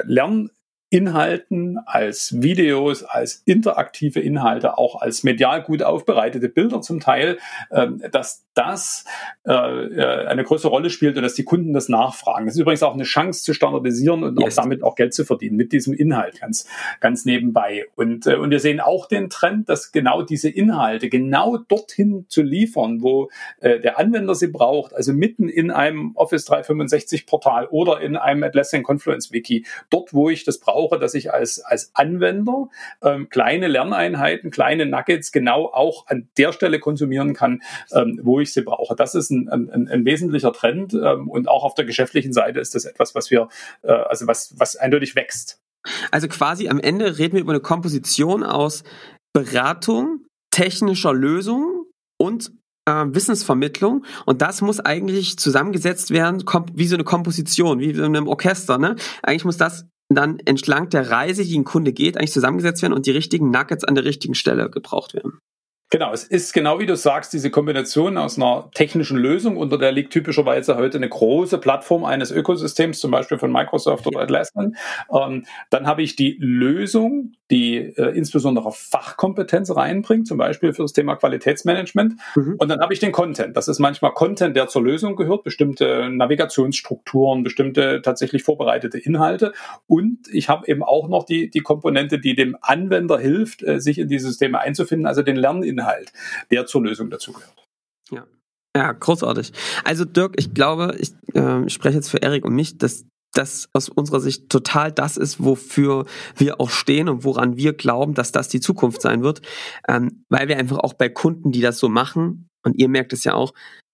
Lern Inhalten, als Videos, als interaktive Inhalte, auch als medial gut aufbereitete Bilder zum Teil, ähm, dass das äh, äh, eine größere Rolle spielt und dass die Kunden das nachfragen. Das ist übrigens auch eine Chance zu standardisieren und yes. auch damit auch Geld zu verdienen mit diesem Inhalt ganz, ganz nebenbei. Und, äh, und wir sehen auch den Trend, dass genau diese Inhalte genau dorthin zu liefern, wo der Anwender sie braucht, also mitten in einem Office 365 Portal oder in einem Atlassian Confluence Wiki, dort, wo ich das brauche, brauche, dass ich als, als Anwender ähm, kleine Lerneinheiten, kleine Nuggets genau auch an der Stelle konsumieren kann, ähm, wo ich sie brauche. Das ist ein, ein, ein wesentlicher Trend ähm, und auch auf der geschäftlichen Seite ist das etwas, was wir, äh, also was, was eindeutig wächst. Also quasi am Ende reden wir über eine Komposition aus Beratung, technischer Lösung und äh, Wissensvermittlung und das muss eigentlich zusammengesetzt werden, wie so eine Komposition, wie in einem Orchester. Ne? Eigentlich muss das dann entlang der Reise, die ein Kunde geht, eigentlich zusammengesetzt werden und die richtigen Nuggets an der richtigen Stelle gebraucht werden. Genau, es ist genau wie du sagst, diese Kombination aus einer technischen Lösung, unter der liegt typischerweise heute eine große Plattform eines Ökosystems, zum Beispiel von Microsoft oder Atlassian. Ähm, dann habe ich die Lösung, die äh, insbesondere Fachkompetenz reinbringt, zum Beispiel für das Thema Qualitätsmanagement. Mhm. Und dann habe ich den Content. Das ist manchmal Content, der zur Lösung gehört, bestimmte Navigationsstrukturen, bestimmte tatsächlich vorbereitete Inhalte. Und ich habe eben auch noch die, die Komponente, die dem Anwender hilft, äh, sich in die Systeme einzufinden, also den Lerninhalt Inhalt, der zur Lösung dazugehört. Ja. Ja, großartig. Also Dirk, ich glaube, ich äh, spreche jetzt für Erik und mich, dass das aus unserer Sicht total das ist, wofür wir auch stehen und woran wir glauben, dass das die Zukunft sein wird, ähm, weil wir einfach auch bei Kunden, die das so machen, und ihr merkt es ja auch,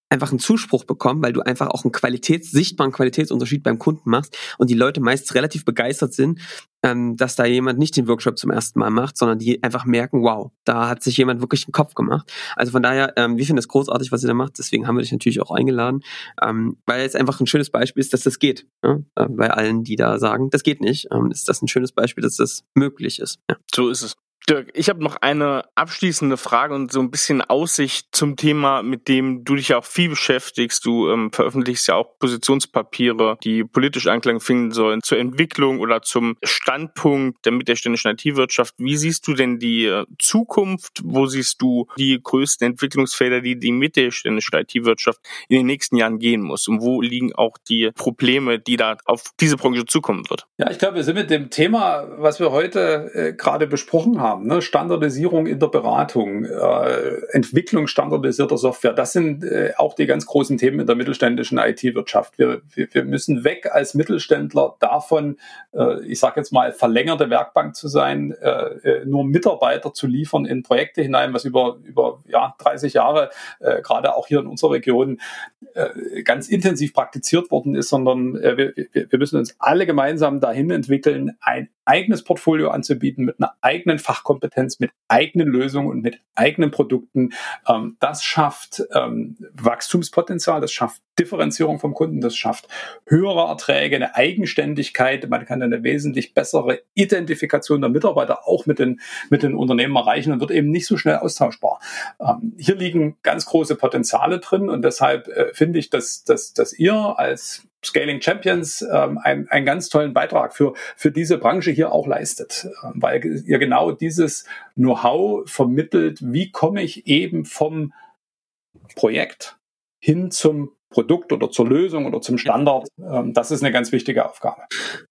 einfach einen Zuspruch bekommen, weil du einfach auch einen Qualitäts, sichtbaren Qualitätsunterschied beim Kunden machst und die Leute meist relativ begeistert sind, ähm, dass da jemand nicht den Workshop zum ersten Mal macht, sondern die einfach merken, wow, da hat sich jemand wirklich einen Kopf gemacht. Also von daher, ähm, wir finden es großartig, was ihr da macht. Deswegen haben wir dich natürlich auch eingeladen, ähm, weil es einfach ein schönes Beispiel ist, dass das geht. Ja? Äh, bei allen, die da sagen, das geht nicht, ähm, ist das ein schönes Beispiel, dass das möglich ist. Ja. So ist es. Dirk, ich habe noch eine abschließende Frage und so ein bisschen Aussicht zum Thema, mit dem du dich ja auch viel beschäftigst. Du ähm, veröffentlichst ja auch Positionspapiere, die politisch Anklang finden sollen zur Entwicklung oder zum Standpunkt der mittelständischen IT-Wirtschaft. Wie siehst du denn die äh, Zukunft? Wo siehst du die größten Entwicklungsfelder, die die mittelständische IT-Wirtschaft in den nächsten Jahren gehen muss? Und wo liegen auch die Probleme, die da auf diese Branche zukommen wird? Ja, ich glaube, wir sind mit dem Thema, was wir heute äh, gerade besprochen haben, Aufgaben, ne? Standardisierung in der Beratung, äh, Entwicklung standardisierter Software, das sind äh, auch die ganz großen Themen in der mittelständischen IT-Wirtschaft. Wir, wir, wir müssen weg als Mittelständler davon, äh, ich sage jetzt mal, verlängerte Werkbank zu sein, äh, äh, nur Mitarbeiter zu liefern in Projekte hinein, was über, über ja, 30 Jahre, äh, gerade auch hier in unserer Region, äh, ganz intensiv praktiziert worden ist, sondern äh, wir, wir müssen uns alle gemeinsam dahin entwickeln, ein eigenes Portfolio anzubieten mit einer eigenen Fachkompetenz, mit eigenen Lösungen und mit eigenen Produkten. Ähm, das schafft ähm, Wachstumspotenzial, das schafft Differenzierung vom Kunden, das schafft höhere Erträge, eine Eigenständigkeit, man kann eine wesentlich bessere Identifikation der Mitarbeiter auch mit den, mit den Unternehmen erreichen und wird eben nicht so schnell austauschbar. Ähm, hier liegen ganz große Potenziale drin und deshalb äh, finde ich, dass, dass, dass ihr als Scaling Champions ähm, einen, einen ganz tollen Beitrag für, für diese Branche hier auch leistet, ähm, weil ihr genau dieses Know-how vermittelt, wie komme ich eben vom Projekt hin zum Produkt oder zur Lösung oder zum Standard. Ähm, das ist eine ganz wichtige Aufgabe.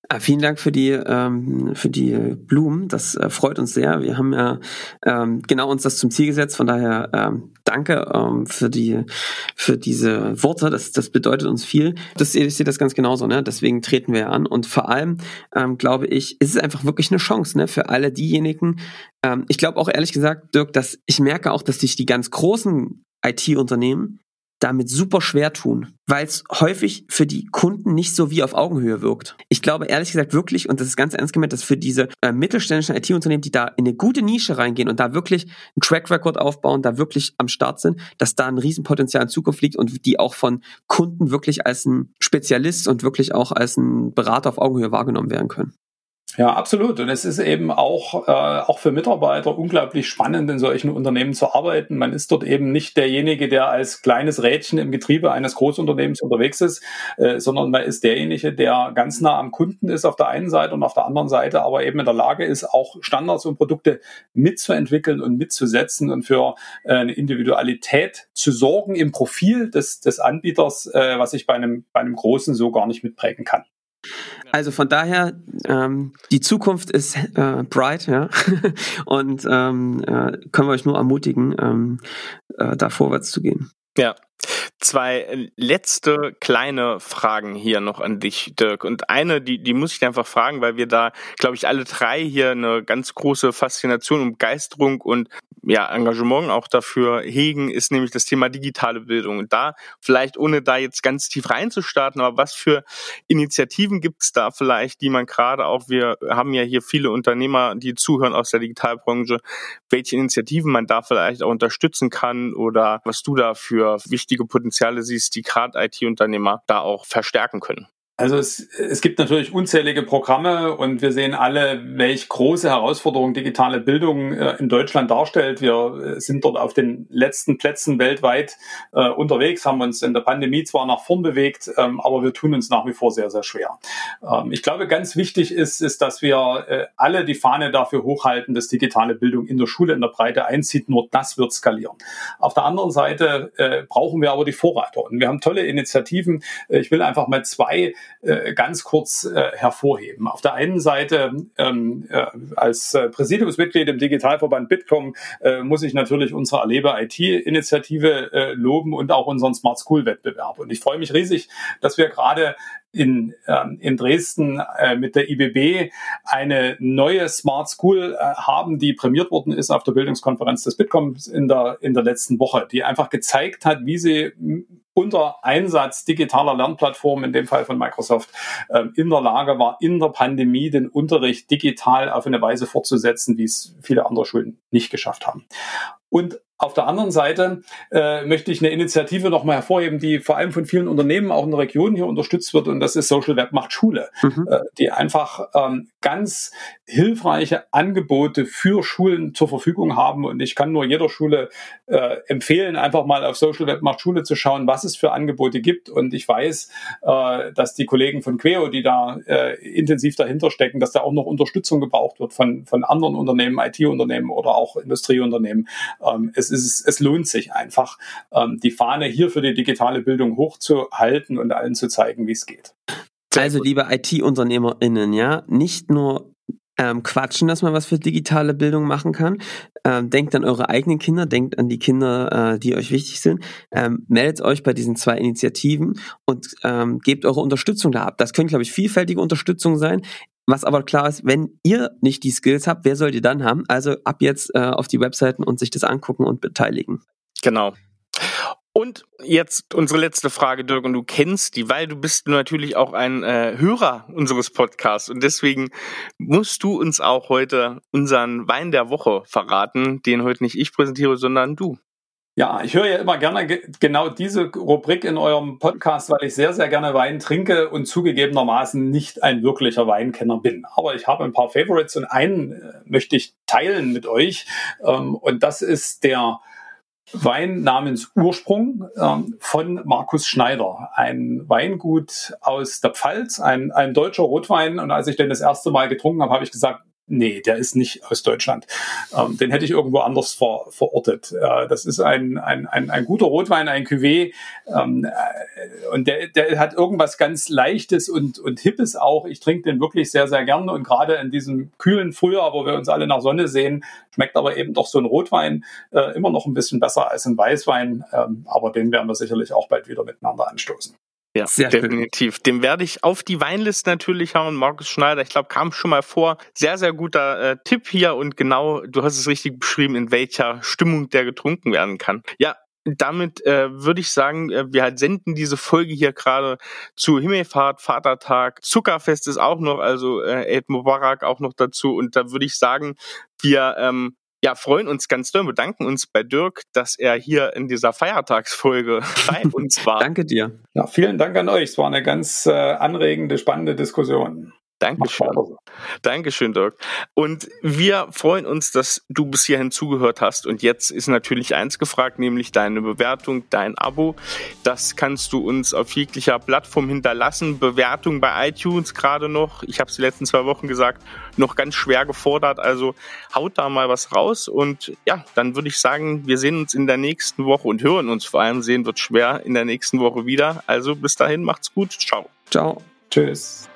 Ah, vielen Dank für die ähm, für die Blumen. Das äh, freut uns sehr. Wir haben ja ähm, genau uns das zum Ziel gesetzt. Von daher danke für die für diese Worte. Das das bedeutet uns viel. Das ich sehe das ganz genauso. Ne? Deswegen treten wir an und vor allem glaube ich, ist es einfach wirklich eine Chance ne für alle diejenigen. Ich glaube auch ehrlich gesagt, Dirk, dass ich merke auch, dass sich die ganz großen IT-Unternehmen damit super schwer tun, weil es häufig für die Kunden nicht so wie auf Augenhöhe wirkt. Ich glaube ehrlich gesagt wirklich, und das ist ganz ernst gemeint, dass für diese äh, mittelständischen IT-Unternehmen, die da in eine gute Nische reingehen und da wirklich einen Track Record aufbauen, da wirklich am Start sind, dass da ein Riesenpotenzial in Zukunft liegt und die auch von Kunden wirklich als ein Spezialist und wirklich auch als ein Berater auf Augenhöhe wahrgenommen werden können. Ja, absolut. Und es ist eben auch, äh, auch für Mitarbeiter unglaublich spannend, in solchen Unternehmen zu arbeiten. Man ist dort eben nicht derjenige, der als kleines Rädchen im Getriebe eines Großunternehmens unterwegs ist, äh, sondern man ist derjenige, der ganz nah am Kunden ist auf der einen Seite und auf der anderen Seite aber eben in der Lage ist, auch Standards und Produkte mitzuentwickeln und mitzusetzen und für äh, eine Individualität zu sorgen im Profil des, des Anbieters, äh, was ich bei einem, bei einem Großen so gar nicht mitprägen kann. Also von daher, ähm, die Zukunft ist äh, bright, ja. *laughs* Und ähm, äh, können wir euch nur ermutigen, ähm, äh, da vorwärts zu gehen. Ja, zwei letzte kleine Fragen hier noch an dich, Dirk. Und eine, die, die muss ich einfach fragen, weil wir da, glaube ich, alle drei hier eine ganz große Faszination und Begeisterung und ja, Engagement auch dafür hegen, ist nämlich das Thema digitale Bildung. Und da, vielleicht ohne da jetzt ganz tief reinzustarten, aber was für Initiativen gibt es da vielleicht, die man gerade auch, wir haben ja hier viele Unternehmer, die zuhören aus der Digitalbranche, welche Initiativen man da vielleicht auch unterstützen kann oder was du da für wichtige Potenziale siehst, die gerade IT-Unternehmer da auch verstärken können. Also es, es gibt natürlich unzählige Programme und wir sehen alle, welche große Herausforderung digitale Bildung äh, in Deutschland darstellt. Wir äh, sind dort auf den letzten Plätzen weltweit äh, unterwegs, haben uns in der Pandemie zwar nach vorn bewegt, ähm, aber wir tun uns nach wie vor sehr, sehr schwer. Ähm, ich glaube, ganz wichtig ist, ist, dass wir äh, alle die Fahne dafür hochhalten, dass digitale Bildung in der Schule in der Breite einzieht. Nur das wird skalieren. Auf der anderen Seite äh, brauchen wir aber die Vorreiter und wir haben tolle Initiativen. Ich will einfach mal zwei äh, ganz kurz äh, hervorheben. Auf der einen Seite ähm, äh, als äh, Präsidiumsmitglied im Digitalverband Bitkom äh, muss ich natürlich unsere Erlebe IT-Initiative äh, loben und auch unseren Smart School Wettbewerb. Und ich freue mich riesig, dass wir gerade in, ähm, in Dresden äh, mit der IBB eine neue Smart School äh, haben, die prämiert worden ist auf der Bildungskonferenz des Bitcoms in der, in der letzten Woche, die einfach gezeigt hat, wie sie unter Einsatz digitaler Lernplattformen, in dem Fall von Microsoft, äh, in der Lage war, in der Pandemie den Unterricht digital auf eine Weise fortzusetzen, wie es viele andere Schulen nicht geschafft haben. Und auf der anderen Seite äh, möchte ich eine Initiative nochmal hervorheben, die vor allem von vielen Unternehmen auch in der Region hier unterstützt wird und das ist Social Web macht Schule, mhm. äh, die einfach ähm, ganz hilfreiche Angebote für Schulen zur Verfügung haben und ich kann nur jeder Schule äh, empfehlen, einfach mal auf Social Web macht Schule zu schauen, was es für Angebote gibt und ich weiß, äh, dass die Kollegen von Queo, die da äh, intensiv dahinter stecken, dass da auch noch Unterstützung gebraucht wird von, von anderen Unternehmen, IT-Unternehmen oder auch Industrieunternehmen. Ähm, es ist, es lohnt sich einfach, ähm, die Fahne hier für die digitale Bildung hochzuhalten und allen zu zeigen, wie es geht. Also, liebe IT-UnternehmerInnen, ja, nicht nur ähm, quatschen, dass man was für digitale Bildung machen kann. Ähm, denkt an eure eigenen Kinder, denkt an die Kinder, äh, die euch wichtig sind. Ähm, meldet euch bei diesen zwei Initiativen und ähm, gebt eure Unterstützung da ab. Das können, glaube ich, vielfältige Unterstützung sein. Was aber klar ist, wenn ihr nicht die Skills habt, wer sollt ihr dann haben? Also ab jetzt äh, auf die Webseiten und sich das angucken und beteiligen. Genau. Und jetzt unsere letzte Frage, Dirk, und du kennst die, weil du bist natürlich auch ein äh, Hörer unseres Podcasts und deswegen musst du uns auch heute unseren Wein der Woche verraten, den heute nicht ich präsentiere, sondern du. Ja, ich höre ja immer gerne ge genau diese Rubrik in eurem Podcast, weil ich sehr, sehr gerne Wein trinke und zugegebenermaßen nicht ein wirklicher Weinkenner bin. Aber ich habe ein paar Favorites und einen äh, möchte ich teilen mit euch. Ähm, und das ist der Wein namens Ursprung ähm, von Markus Schneider. Ein Weingut aus der Pfalz, ein, ein deutscher Rotwein. Und als ich den das erste Mal getrunken habe, habe ich gesagt, Nee, der ist nicht aus Deutschland. Ähm, den hätte ich irgendwo anders ver, verortet. Äh, das ist ein, ein, ein, ein guter Rotwein, ein Cuvée. Ähm, äh, und der, der hat irgendwas ganz Leichtes und, und Hippes auch. Ich trinke den wirklich sehr, sehr gerne. Und gerade in diesem kühlen Frühjahr, wo wir uns alle nach Sonne sehen, schmeckt aber eben doch so ein Rotwein äh, immer noch ein bisschen besser als ein Weißwein. Ähm, aber den werden wir sicherlich auch bald wieder miteinander anstoßen. Ja, Sehr definitiv. Schön. Dem werde ich auf die Weinliste natürlich hauen. Markus Schneider, ich glaube, kam schon mal vor. Sehr, sehr guter äh, Tipp hier und genau, du hast es richtig beschrieben, in welcher Stimmung der getrunken werden kann. Ja, damit äh, würde ich sagen, äh, wir halt senden diese Folge hier gerade zu Himmelfahrt, Vatertag, Zuckerfest ist auch noch, also äh, Eid Mubarak auch noch dazu. Und da würde ich sagen, wir ähm, ja, freuen uns ganz doll, bedanken uns bei Dirk, dass er hier in dieser Feiertagsfolge *laughs* bei uns war. Danke dir. Ja, vielen Dank an euch. Es war eine ganz äh, anregende, spannende Diskussion. Dankeschön. Dankeschön, Dirk. Und wir freuen uns, dass du bis hierhin zugehört hast. Und jetzt ist natürlich eins gefragt, nämlich deine Bewertung, dein Abo. Das kannst du uns auf jeglicher Plattform hinterlassen. Bewertung bei iTunes gerade noch. Ich habe es die letzten zwei Wochen gesagt, noch ganz schwer gefordert. Also haut da mal was raus. Und ja, dann würde ich sagen, wir sehen uns in der nächsten Woche und hören uns vor allem. Sehen wird schwer in der nächsten Woche wieder. Also bis dahin, macht's gut. Ciao. Ciao. Tschüss.